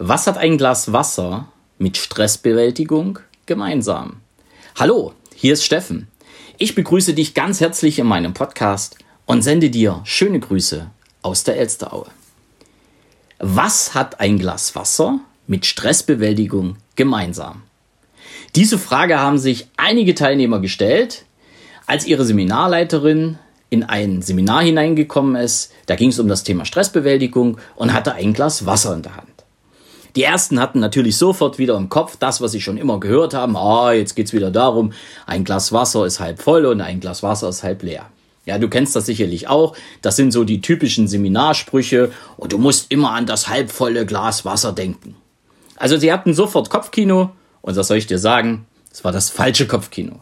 Was hat ein Glas Wasser mit Stressbewältigung gemeinsam? Hallo, hier ist Steffen. Ich begrüße dich ganz herzlich in meinem Podcast und sende dir schöne Grüße aus der Elsteraue. Was hat ein Glas Wasser mit Stressbewältigung gemeinsam? Diese Frage haben sich einige Teilnehmer gestellt, als ihre Seminarleiterin in ein Seminar hineingekommen ist. Da ging es um das Thema Stressbewältigung und hatte ein Glas Wasser in der Hand. Die ersten hatten natürlich sofort wieder im Kopf das, was sie schon immer gehört haben. Ah, jetzt geht's wieder darum, ein Glas Wasser ist halb voll und ein Glas Wasser ist halb leer. Ja, du kennst das sicherlich auch. Das sind so die typischen Seminarsprüche und du musst immer an das halbvolle Glas Wasser denken. Also sie hatten sofort Kopfkino und was soll ich dir sagen? Es war das falsche Kopfkino.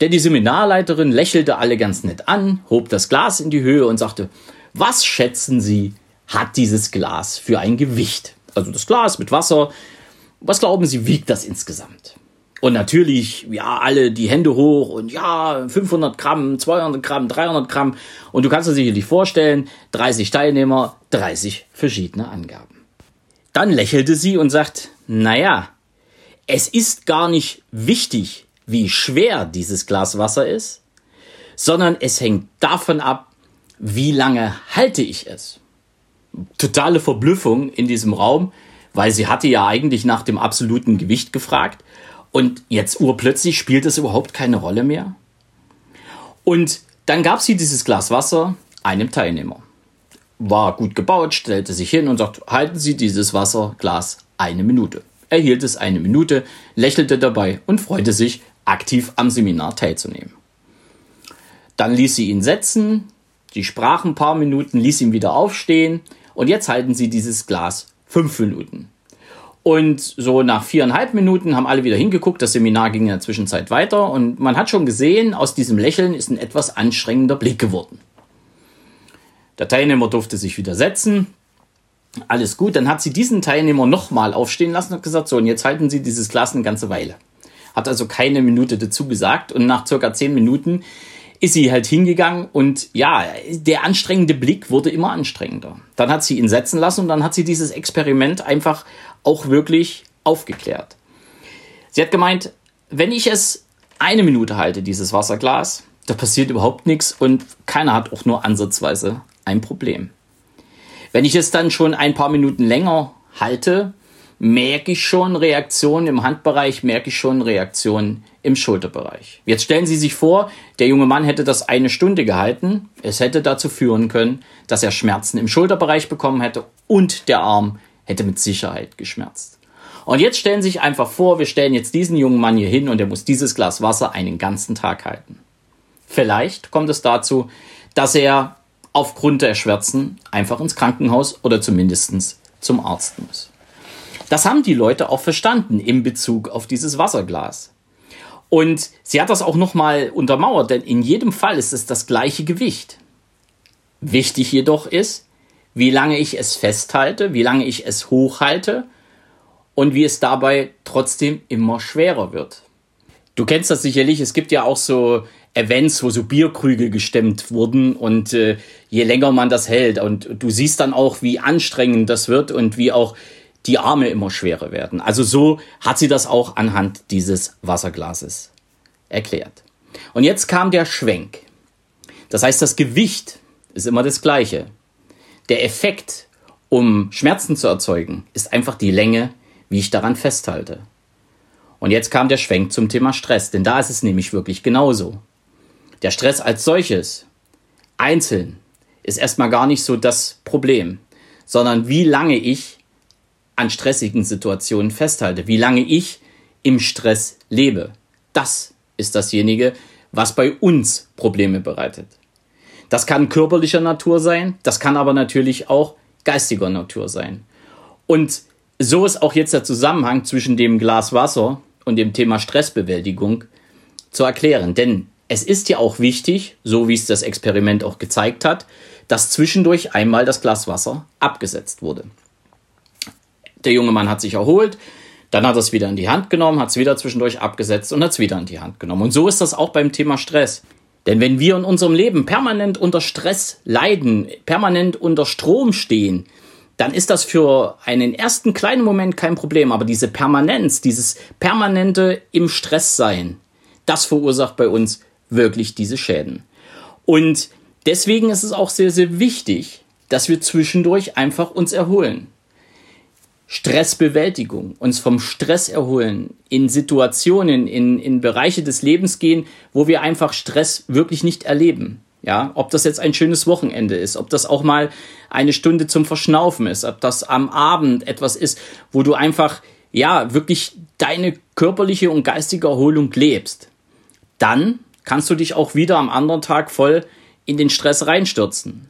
Denn die Seminarleiterin lächelte alle ganz nett an, hob das Glas in die Höhe und sagte, was schätzen Sie, hat dieses Glas für ein Gewicht? Also das Glas mit Wasser, was glauben Sie, wiegt das insgesamt? Und natürlich, ja, alle die Hände hoch und ja, 500 Gramm, 200 Gramm, 300 Gramm. Und du kannst dir sicherlich vorstellen, 30 Teilnehmer, 30 verschiedene Angaben. Dann lächelte sie und sagt, naja, es ist gar nicht wichtig, wie schwer dieses Glas Wasser ist, sondern es hängt davon ab, wie lange halte ich es. Totale Verblüffung in diesem Raum, weil sie hatte ja eigentlich nach dem absoluten Gewicht gefragt und jetzt urplötzlich spielt es überhaupt keine Rolle mehr. Und dann gab sie dieses Glas Wasser einem Teilnehmer. War gut gebaut, stellte sich hin und sagte, halten Sie dieses Wasserglas eine Minute. Er hielt es eine Minute, lächelte dabei und freute sich, aktiv am Seminar teilzunehmen. Dann ließ sie ihn setzen, sie sprach ein paar Minuten, ließ ihn wieder aufstehen und jetzt halten sie dieses Glas fünf Minuten. Und so nach viereinhalb Minuten haben alle wieder hingeguckt. Das Seminar ging in der Zwischenzeit weiter und man hat schon gesehen, aus diesem Lächeln ist ein etwas anstrengender Blick geworden. Der Teilnehmer durfte sich wieder setzen. Alles gut. Dann hat sie diesen Teilnehmer nochmal aufstehen lassen und gesagt, so, und jetzt halten Sie dieses Glas eine ganze Weile hat also keine Minute dazu gesagt und nach circa zehn Minuten ist sie halt hingegangen und ja, der anstrengende Blick wurde immer anstrengender. Dann hat sie ihn setzen lassen und dann hat sie dieses Experiment einfach auch wirklich aufgeklärt. Sie hat gemeint, wenn ich es eine Minute halte, dieses Wasserglas, da passiert überhaupt nichts und keiner hat auch nur ansatzweise ein Problem. Wenn ich es dann schon ein paar Minuten länger halte, merke ich schon Reaktionen im Handbereich, merke ich schon Reaktionen im Schulterbereich. Jetzt stellen Sie sich vor, der junge Mann hätte das eine Stunde gehalten. Es hätte dazu führen können, dass er Schmerzen im Schulterbereich bekommen hätte und der Arm hätte mit Sicherheit geschmerzt. Und jetzt stellen Sie sich einfach vor, wir stellen jetzt diesen jungen Mann hier hin und er muss dieses Glas Wasser einen ganzen Tag halten. Vielleicht kommt es dazu, dass er aufgrund der Schmerzen einfach ins Krankenhaus oder zumindest zum Arzt muss. Das haben die Leute auch verstanden in Bezug auf dieses Wasserglas. Und sie hat das auch nochmal untermauert, denn in jedem Fall ist es das gleiche Gewicht. Wichtig jedoch ist, wie lange ich es festhalte, wie lange ich es hochhalte und wie es dabei trotzdem immer schwerer wird. Du kennst das sicherlich, es gibt ja auch so Events, wo so Bierkrüge gestemmt wurden und äh, je länger man das hält und du siehst dann auch, wie anstrengend das wird und wie auch die Arme immer schwerer werden. Also so hat sie das auch anhand dieses Wasserglases erklärt. Und jetzt kam der Schwenk. Das heißt, das Gewicht ist immer das gleiche. Der Effekt, um Schmerzen zu erzeugen, ist einfach die Länge, wie ich daran festhalte. Und jetzt kam der Schwenk zum Thema Stress, denn da ist es nämlich wirklich genauso. Der Stress als solches, einzeln, ist erstmal gar nicht so das Problem, sondern wie lange ich an stressigen Situationen festhalte, wie lange ich im Stress lebe. Das ist dasjenige, was bei uns Probleme bereitet. Das kann körperlicher Natur sein, das kann aber natürlich auch geistiger Natur sein. Und so ist auch jetzt der Zusammenhang zwischen dem Glas Wasser und dem Thema Stressbewältigung zu erklären. Denn es ist ja auch wichtig, so wie es das Experiment auch gezeigt hat, dass zwischendurch einmal das Glas Wasser abgesetzt wurde. Der junge Mann hat sich erholt, dann hat er es wieder in die Hand genommen, hat es wieder zwischendurch abgesetzt und hat es wieder in die Hand genommen. Und so ist das auch beim Thema Stress. Denn wenn wir in unserem Leben permanent unter Stress leiden, permanent unter Strom stehen, dann ist das für einen ersten kleinen Moment kein Problem. Aber diese Permanenz, dieses permanente im Stress sein, das verursacht bei uns wirklich diese Schäden. Und deswegen ist es auch sehr, sehr wichtig, dass wir zwischendurch einfach uns erholen. Stressbewältigung, uns vom Stress erholen, in Situationen, in, in Bereiche des Lebens gehen, wo wir einfach Stress wirklich nicht erleben. Ja, ob das jetzt ein schönes Wochenende ist, ob das auch mal eine Stunde zum Verschnaufen ist, ob das am Abend etwas ist, wo du einfach, ja, wirklich deine körperliche und geistige Erholung lebst. Dann kannst du dich auch wieder am anderen Tag voll in den Stress reinstürzen.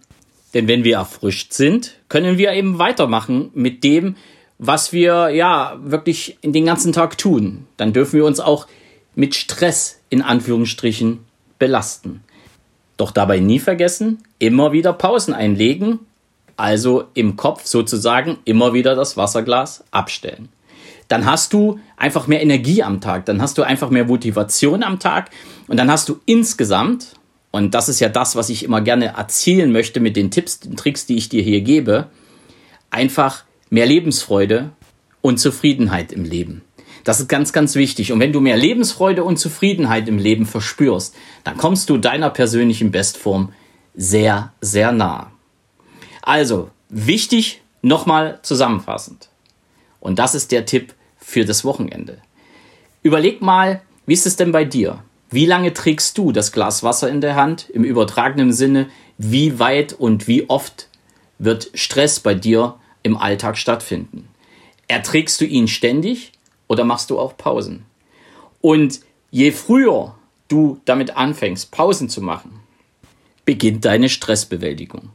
Denn wenn wir erfrischt sind, können wir eben weitermachen mit dem, was wir ja wirklich den ganzen Tag tun. Dann dürfen wir uns auch mit Stress in Anführungsstrichen belasten. Doch dabei nie vergessen, immer wieder Pausen einlegen, also im Kopf sozusagen immer wieder das Wasserglas abstellen. Dann hast du einfach mehr Energie am Tag, dann hast du einfach mehr Motivation am Tag und dann hast du insgesamt, und das ist ja das, was ich immer gerne erzielen möchte mit den Tipps und Tricks, die ich dir hier gebe, einfach mehr Lebensfreude und Zufriedenheit im Leben. Das ist ganz, ganz wichtig. Und wenn du mehr Lebensfreude und Zufriedenheit im Leben verspürst, dann kommst du deiner persönlichen Bestform sehr, sehr nah. Also, wichtig, nochmal zusammenfassend. Und das ist der Tipp für das Wochenende. Überleg mal, wie ist es denn bei dir? Wie lange trägst du das Glas Wasser in der Hand? Im übertragenen Sinne, wie weit und wie oft wird Stress bei dir im Alltag stattfinden? Erträgst du ihn ständig oder machst du auch Pausen? Und je früher du damit anfängst, Pausen zu machen, beginnt deine Stressbewältigung.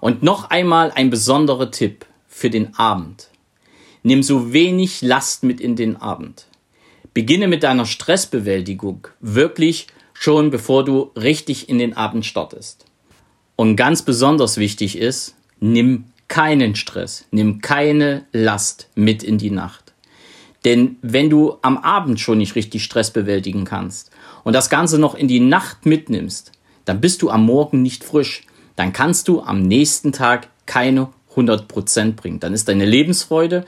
Und noch einmal ein besonderer Tipp für den Abend. Nimm so wenig Last mit in den Abend. Beginne mit deiner Stressbewältigung wirklich schon bevor du richtig in den Abend startest. Und ganz besonders wichtig ist, nimm keinen Stress, nimm keine Last mit in die Nacht. Denn wenn du am Abend schon nicht richtig Stress bewältigen kannst und das Ganze noch in die Nacht mitnimmst, dann bist du am Morgen nicht frisch. Dann kannst du am nächsten Tag keine 100% bringen. Dann ist deine Lebensfreude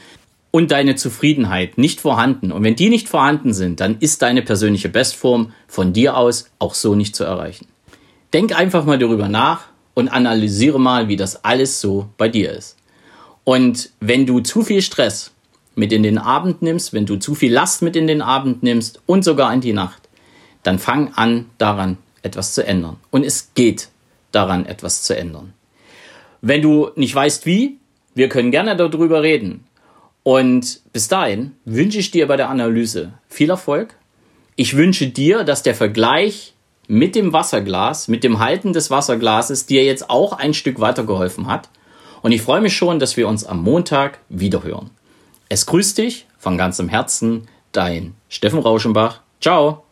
und deine Zufriedenheit nicht vorhanden. Und wenn die nicht vorhanden sind, dann ist deine persönliche Bestform von dir aus auch so nicht zu erreichen. Denk einfach mal darüber nach und analysiere mal, wie das alles so bei dir ist. Und wenn du zu viel Stress mit in den Abend nimmst, wenn du zu viel Last mit in den Abend nimmst und sogar in die Nacht, dann fang an daran etwas zu ändern. Und es geht daran etwas zu ändern. Wenn du nicht weißt wie, wir können gerne darüber reden. Und bis dahin wünsche ich dir bei der Analyse viel Erfolg. Ich wünsche dir, dass der Vergleich mit dem Wasserglas, mit dem Halten des Wasserglases dir jetzt auch ein Stück weitergeholfen hat. Und ich freue mich schon, dass wir uns am Montag wiederhören. Es grüßt dich von ganzem Herzen, dein Steffen Rauschenbach. Ciao.